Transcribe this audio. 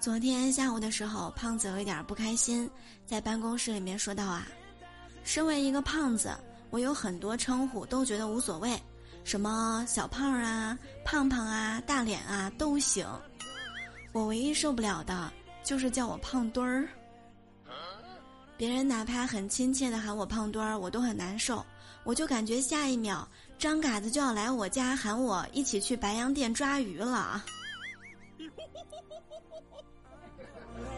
昨天下午的时候，胖子有一点不开心，在办公室里面说道：“啊，身为一个胖子，我有很多称呼都觉得无所谓，什么小胖啊、胖胖啊、大脸啊都行。我唯一受不了的就是叫我胖墩儿。别人哪怕很亲切的喊我胖墩儿，我都很难受，我就感觉下一秒张嘎子就要来我家喊我一起去白洋淀抓鱼了。” ¡Ay!